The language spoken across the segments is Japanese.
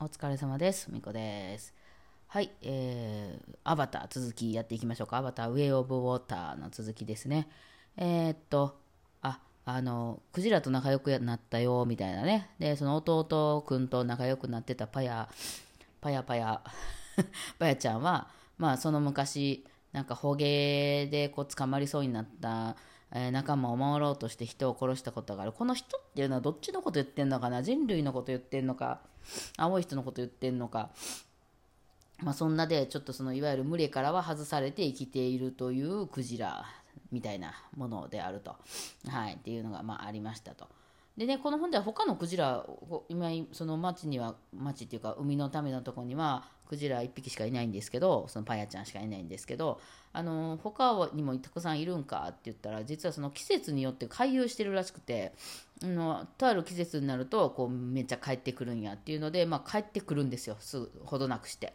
お疲れ様です。みこです。はい、えー、アバター続きやっていきましょうか。アバターウェイオブウォーターの続きですね。えー、っと、あ、あの、クジラと仲良くなったよ、みたいなね。で、その弟くんと仲良くなってたパヤ、パヤパヤ、パヤちゃんは、まあ、その昔、なんか捕鯨でこう捕まりそうになった、えー仲間を守ろうとして人を殺したことがある。この人っていうのはどっちのこと言ってんのかな？人類のこと言ってんのか、青い人のこと言ってんのか？まあ、そんなでちょっとそのいわゆる群れからは外されて生きているというクジラみたいなものであると、はい、っていうのがまあありましたと。でね、この本では他のクジラ、今、その町には、町っていうか、海のためのとこには、クジラ1匹しかいないんですけど、そのパヤちゃんしかいないんですけど、あの他にもたくさんいるんかって言ったら、実はその季節によって回遊してるらしくて、あのとある季節になるとこうめっちゃ帰ってくるんやっていうので、まあ、帰ってくるんですよ、すぐほどなくして。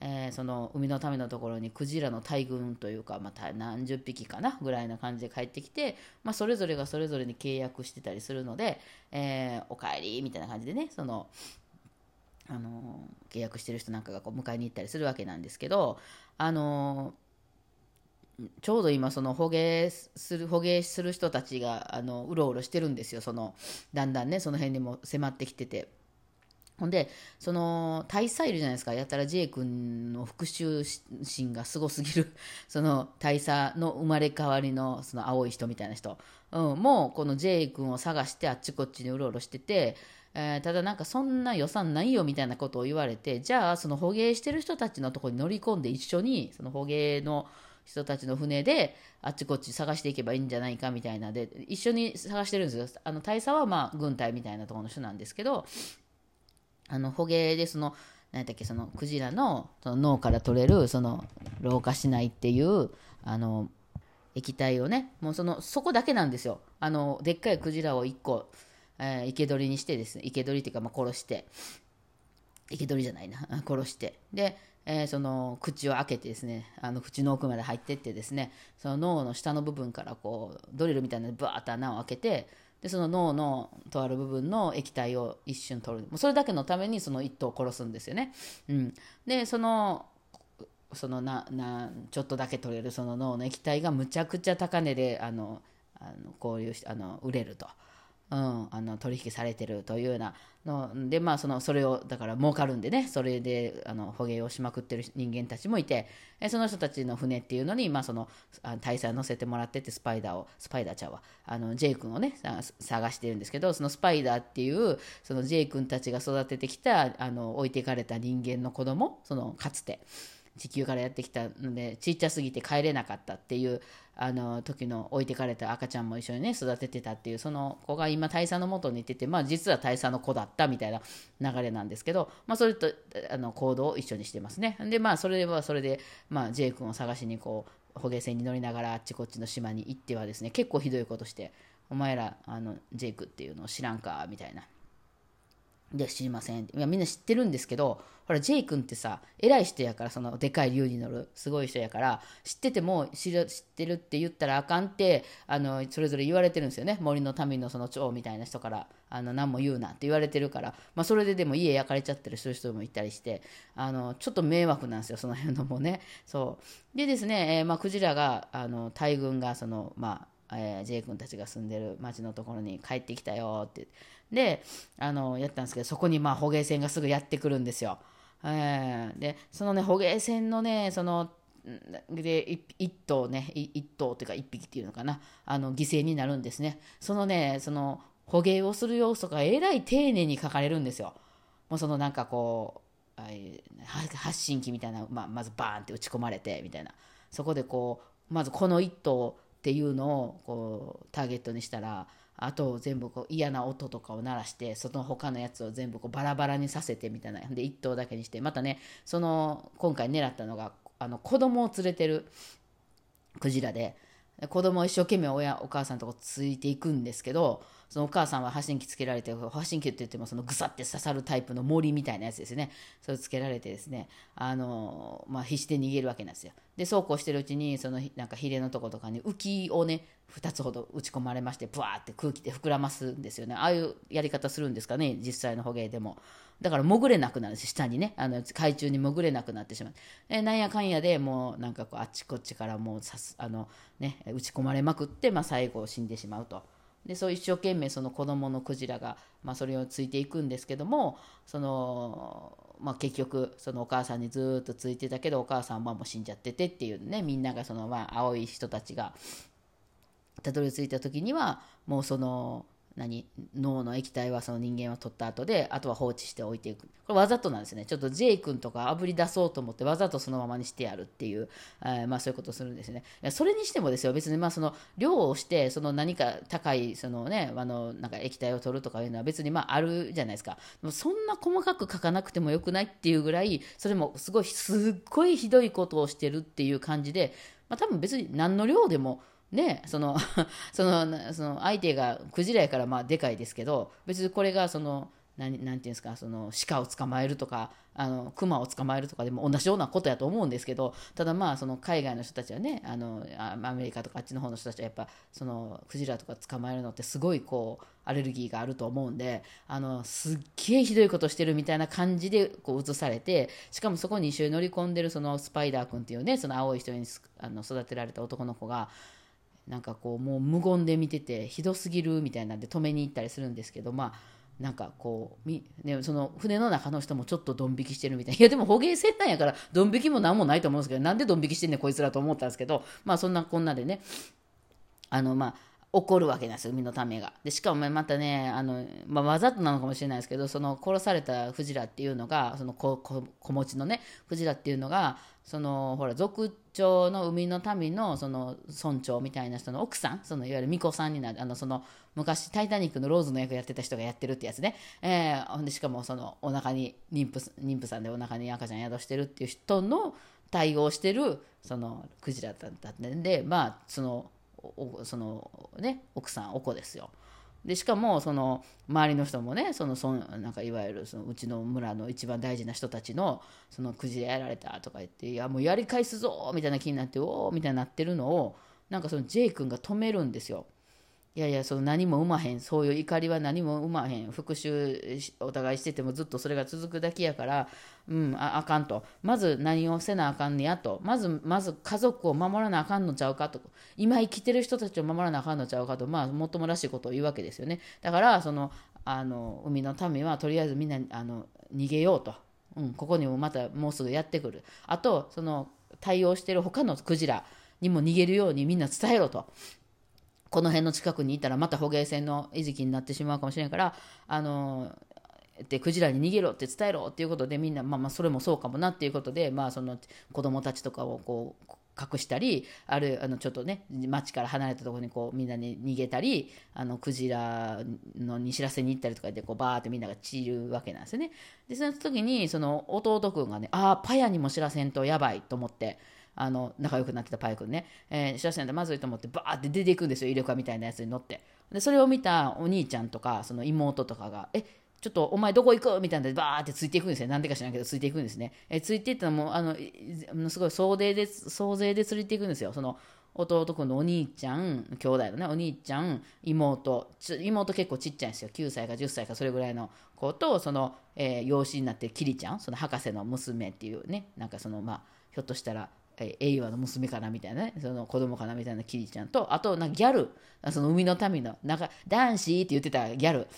えーその海のためのところにクジラの大群というか、また何十匹かなぐらいな感じで帰ってきて、まあ、それぞれがそれぞれに契約してたりするので、えーおかえりみたいな感じでねそのあの契約してる人なんかがこう迎えに行ったりするわけなんですけど、あのちょうど今その捕鯨する捕鯨する人たちがあのうろうろしてるんですよ。そのだんだんねその辺にも迫ってきてて。ほんで、その大佐いるじゃないですか、やたら J 君の復讐心がすごすぎる、その大佐の生まれ変わりのその青い人みたいな人、うん、もうこの J 君を探してあっちこっちにうろうろしてて、えーただなんかそんな予算ないよみたいなことを言われて、じゃあその捕鯨してる人たちのとこに乗り込んで一緒にその捕鯨の人たちの船であっちこっち探していけばいいんじゃないかみたいなで一緒に探してるんですよ。あの大佐はまあ軍隊みたいなところの人なんですけど、あの捕鯨でその何だっけそのクジラのその脳から取れるその老化しないっていうあの液体をねもうそのそこだけなんですよあのでっかいクジラを1個、えー生け捕りにしてですね生け捕りっていうかまあ殺して。生け捕りじゃないな。殺して。で、えーその口を開けてですねあの口の奥まで入ってってですねその脳の下の部分からこうドリルみたいなのでバーッと穴を開けてでその脳のとある部分の液体を一瞬取る。もうそれだけのためにその一頭を殺すんですよね、うん、でそのそのななちょっとだけ取れるその脳の液体がむちゃくちゃ高値であのあのこういうあの売れると、うん、あの取引されてるというようなのでまあそのそれをだから儲かるんでねそれであの捕鯨をしまくってる人間たちもいてえその人たちの船っていうのに、まあ、その大佐乗せてもらっててスパイダーをスパイダーちゃうわあの J 君をね探してるんですけどそのスパイダーっていうその J 君たちが育ててきたあの置いていかれた人間の子供そのかつて。地球からやってきたのでちっちゃすぎて帰れなかったっていうあの時の置いてかれた赤ちゃんも一緒にね育ててたっていうその子が今大佐の元にいてて、まあ、実は大佐の子だったみたいな流れなんですけど、まあ、それとあの行動を一緒にしてますね。でまあそれはそれで、まあ、J 君を探しにこう捕鯨船に乗りながらあっちこっちの島に行ってはですね結構ひどいことしてお前らあのジェイクっていうのを知らんかみたいな。で、知りません。いや、みんな知ってるんですけど、ほら、ジェイ君ってさ、偉い人やから、その、でかい竜に乗る、すごい人やから、知ってても知る、知ってるって言ったらあかんって、あの、それぞれ言われてるんですよね。森の民のその長みたいな人から、あの、何も言うなって言われてるから、まあ、それででも家焼かれちゃったりする人もいたりして、あの、ちょっと迷惑なんですよ、その辺のもね。そう。でですね、えーまあ、クジラが、あの、大群が、その、まあ、えー、J 君たちが住んでる町のところに帰ってきたよってであのやったんですけどそこにまあ捕鯨船がすぐやってくるんですよ。えーでそのね捕鯨船のねそので一頭ね一頭というか一匹っていうのかな。あの犠牲になるんですね。そのねその捕鯨をする様子とかえらい丁寧に書かれるんですよ。もうそのなんかこう発信機みたいな、まあ、まずバーンって打ち込まれてみたいな。そこでこうまずこの一頭っていうのをこうターゲットにしたらあと全部こう嫌な音とかを鳴らしてその他のやつを全部こうバラバラにさせてみたいな。で1頭だけにしてまたねその今回狙ったのがあの子供を連れてるクジラで子供を一生懸命親お母さんのとこついていくんですけどそのお母さんは発信機つけられて発信機って言ってもそのぐさって刺さるタイプの森みたいなやつですね。それつけられてですねあの、まあ、必死で逃げるわけなんですよ。でそうこうしてるうちにそのなんかヒレのとことかに浮きをね2つほど打ち込まれましてブワーって空気で膨らますんですよね。ああいうやり方するんですかね実際の捕鯨でも。だから潜れなくなるし下にね。あの海中に潜れなくなってしまう。えなんやかんやでもうなんかこうあっちこっちからもうさすあの、ね、打ち込まれまくって、まあ、最後死んでしまうと。でそう一生懸命その子供のクジラが、まあ、それをついていくんですけどもその、まあ、結局そのお母さんにずっとついてたけどお母さんはもう死んじゃっててっていうねみんながその、まあ、青い人たちがたどり着いた時にはもうその何脳の液体はその人間は取った後であとは放置しておいていく。これわざとなんですね。ちょっと J 君とかあぶり出そうと思ってわざとそのままにしてやるっていう、えー、まあ、そういうことをするんですね。それにしてもですよ。別にまあその量をしてその何か高いそのねあのなんか液体を取るとかいうのは別にまああるじゃないですか。そんな細かく書かなくてもよくないっていうぐらいそれもすごいすっごいひどいことをしてるっていう感じで、まあ、多分別に何の量でもね、その そのその相手がクジラやからまあでかいですけど別にこれがその何て言うんですかその鹿を捕まえるとかあの熊を捕まえるとかでも同じようなことやと思うんですけどただまあその海外の人たちはねあのアメリカとかあっちの方の人たちはやっぱそのクジラとか捕まえるのってすごいこうアレルギーがあると思うんであのすっげえひどいことしてるみたいな感じでこう映されてしかもそこに一緒に乗り込んでるそのスパイダー君っていうねその青い人にあの育てられた男の子がなんかこうもう無言で見ててひどすぎるみたいなんで止めに行ったりするんですけどまあなんかこうみ、ね、その船の中の人もちょっとドン引きしてるみたいな。いやでも捕鯨船なんやからドン引きも何もないと思うんですけどなんでドン引きしてんねんこいつらと思ったんですけどまあそんなこんなでね。あのまあ怒るわけなんですよ海のためが。でしかもまたねあの、まあ、わざとなのかもしれないですけどその殺されたクジラっていうのがその子子持ちのねクジラっていうのがそのほら族長の海の民のその村長みたいな人の奥さんそのいわゆる巫女さんになるあのその昔「タイタニック」のローズの役やってた人がやってるってやつね、えー、でしかもそのお腹に妊婦妊婦さんでお腹に赤ちゃん宿してるっていう人の対応してるそのクジラだったんでまあそのそのね奥さんお子ですよ。でしかもその周りの人もねそのそなんかいわゆるそのうちの村の一番大事な人たちのそのくじでやられたとか言っていやもうやり返すぞみたいな気になっておおみたいになってるのをなんかその J 君が止めるんですよ。いやいやその何も生まへん。そういう怒りは何も生まへん。復讐お互いしててもずっとそれが続くだけやからうんああかんと。まず何をせなあかんねやと。まずまず家族を守らなあかんのちゃうかと。今生きてる人たちを守らなあかんのちゃうかと。まあもっともらしいことを言うわけですよね。だからそのあの海の民はとりあえずみんなあの逃げようと、うん、ここにもまたもうすぐやってくる。あとその対応してる他のクジラにも逃げるようにみんな伝えろと。この辺の近くにいたらまた捕鯨船の餌食になってしまうかもしれんからあのでクジラに逃げろって伝えろっていうことでみんな、まあ、まあそれもそうかもなっていうことで、まあ、その子供たちとかをこう隠したりあるあのちょっとね町から離れたところにこうみんなに逃げたりあのクジラのに知らせに行ったりとかでこうバーってみんなが散るわけなんですよね。でその時にその弟君がねああパヤにも知らせんとやばいと思って。あの仲良くなってたパイ君ね、えー、知らせないとまずいと思ってバーって出ていくんですよ、イルカみたいなやつに乗って。でそれを見たお兄ちゃんとかその妹とかが「えちょっとお前どこ行く？みたいなでバーってついていくんですね。なんでか知らんけどついていくんですね。えついていったらもあのすごい総勢で総勢でついていくんですよ。その弟君のお兄ちゃん兄弟のねお兄ちゃん妹妹結構ちっちゃいんですよ9歳か10歳かそれぐらいの子とその、えー、養子になってるキリちゃんその博士の娘っていうねなんかそのまあひょっとしたら栄和の娘かなみたいなね、その子供かなみたいなキリちゃんと、あと、なギャル、その海の民の、なんか、男子って言ってたギャル、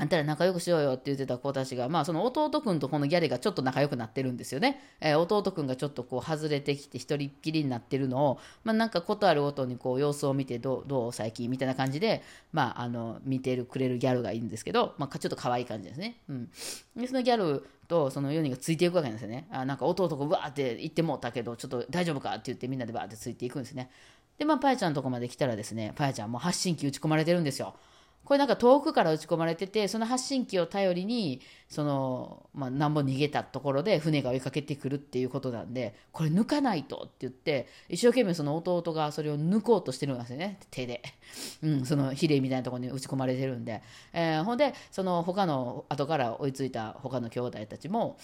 あんたら仲良くしようよって言ってた子たちが、まあその弟くんとこのギャリがちょっと仲良くなってるんですよね。えー、弟くんがちょっとこう外れてきて一人っきりになってるのを、まあなんかことあるごとにこう様子を見てどう、どう最近みたいな感じで、まああの、見てるくれるギャルがいいんですけど、まあちょっと可愛い感じですね。うん。で、そのギャルとその4人がついていくわけなんですよね。あなんか弟がわーって言ってもうたけど、ちょっと大丈夫かって言ってみんなでバーってついていくんですね。で、まあパヤちゃんのとこまで来たらですね、パヤちゃんも発信機打ち込まれてるんですよ。これなんか遠くから撃ち込まれててその発信機を頼りにその、まあ、なんぼ逃げたところで船が追いかけてくるっていうことなんでこれ抜かないとって言って一生懸命その弟がそれを抜こうとしてるんですよね手で、うん、その比例みたいなところに撃ち込まれてるんで、えー、ほんでその他の後から追いついた他の兄弟たちも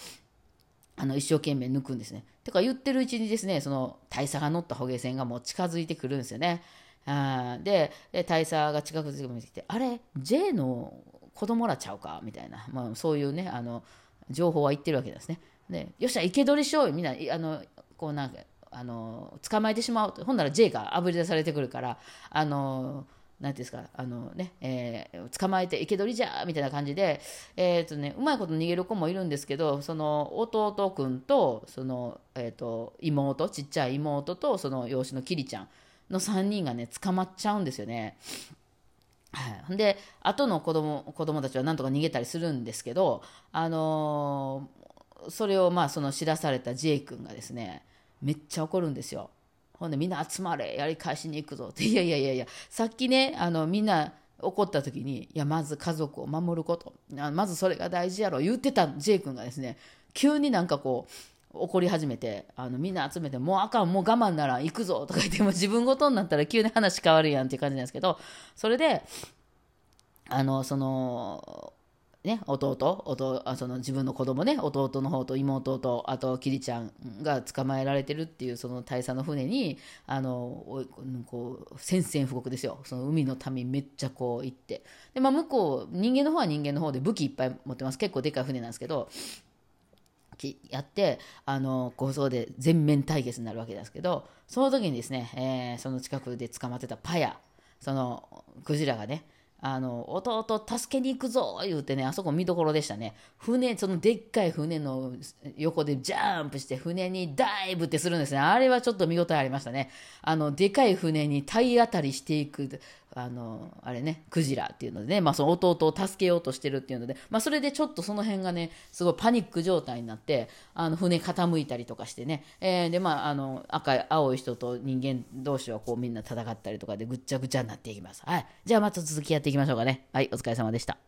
あの一生懸命抜くんですね。てか言ってるうちにですねその大佐が乗った捕鯨船がもう近づいてくるんですよね。あでで大佐が近くづいてきて「あれ J の子供らちゃうか?」みたいな、まあ、そういうねあの情報は言ってるわけですね。でよっしゃ生け捕りしようよみんなあのこうなんかあの捕まえてしまうほんなら J があぶり出されてくるからあのなんていうんですか、あのね、えー、捕まえて、生け捕りじゃみたいな感じで、えー、とね、うまいこと逃げる子もいるんですけど、その弟くんと、その、えー、と、妹、ちっちゃい妹と、その養子のキリちゃん、の3人がね捕まっちゃうんですよね。はい、で後の子供子供たちはなんとか逃げたりするんですけど、あのー、それをまあその知らされた J 君がですねめっちゃ怒るんですよ。ほんでみんな集まれやり返しに行くぞっていやいやいやいやさっきねあのみんな怒った時にいやまず家族を守ることまずそれが大事やろ言ってた J 君がですね急になんかこう怒り始めてあのみんな集めてもうあかんもう我慢なら行くぞとか言っても自分ごとになったら急に話変わるやんっていう感じなんですけどそれであのそのね、弟弟あその自分の子供ね弟の方と妹とあとキリちゃんが捕まえられてるっていうその大佐の船にあのこう宣戦布告ですよ。その海の民めっちゃこう行って。で、まあ、向こう人間の方は人間の方で武器いっぱい持ってます。結構でかい船なんですけどやってあの構想で全面対決になるわけですけどその時にですね、えー、その近くで捕まってたパヤそのクジラがねあの弟助けに行くぞ言うてねあそこ見どころでしたね。船そのでっかい船の横でジャンプして船にダイブってするんですね。あれはちょっと見応えありましたね。あのでかい船に体当たりしていくあのあれねクジラっていうのでね、まあ、その弟を助けようとしてるっていうので、まあ、それでちょっとその辺がねすごいパニック状態になってあの船傾いたりとかしてね、えー、でまああの赤い青い人と人間同士はこうみんな戦ったりとかでぐっちゃぐちゃになっていきます。はい。じゃあまた続きやっていきましょうかね。はいお疲れ様でした。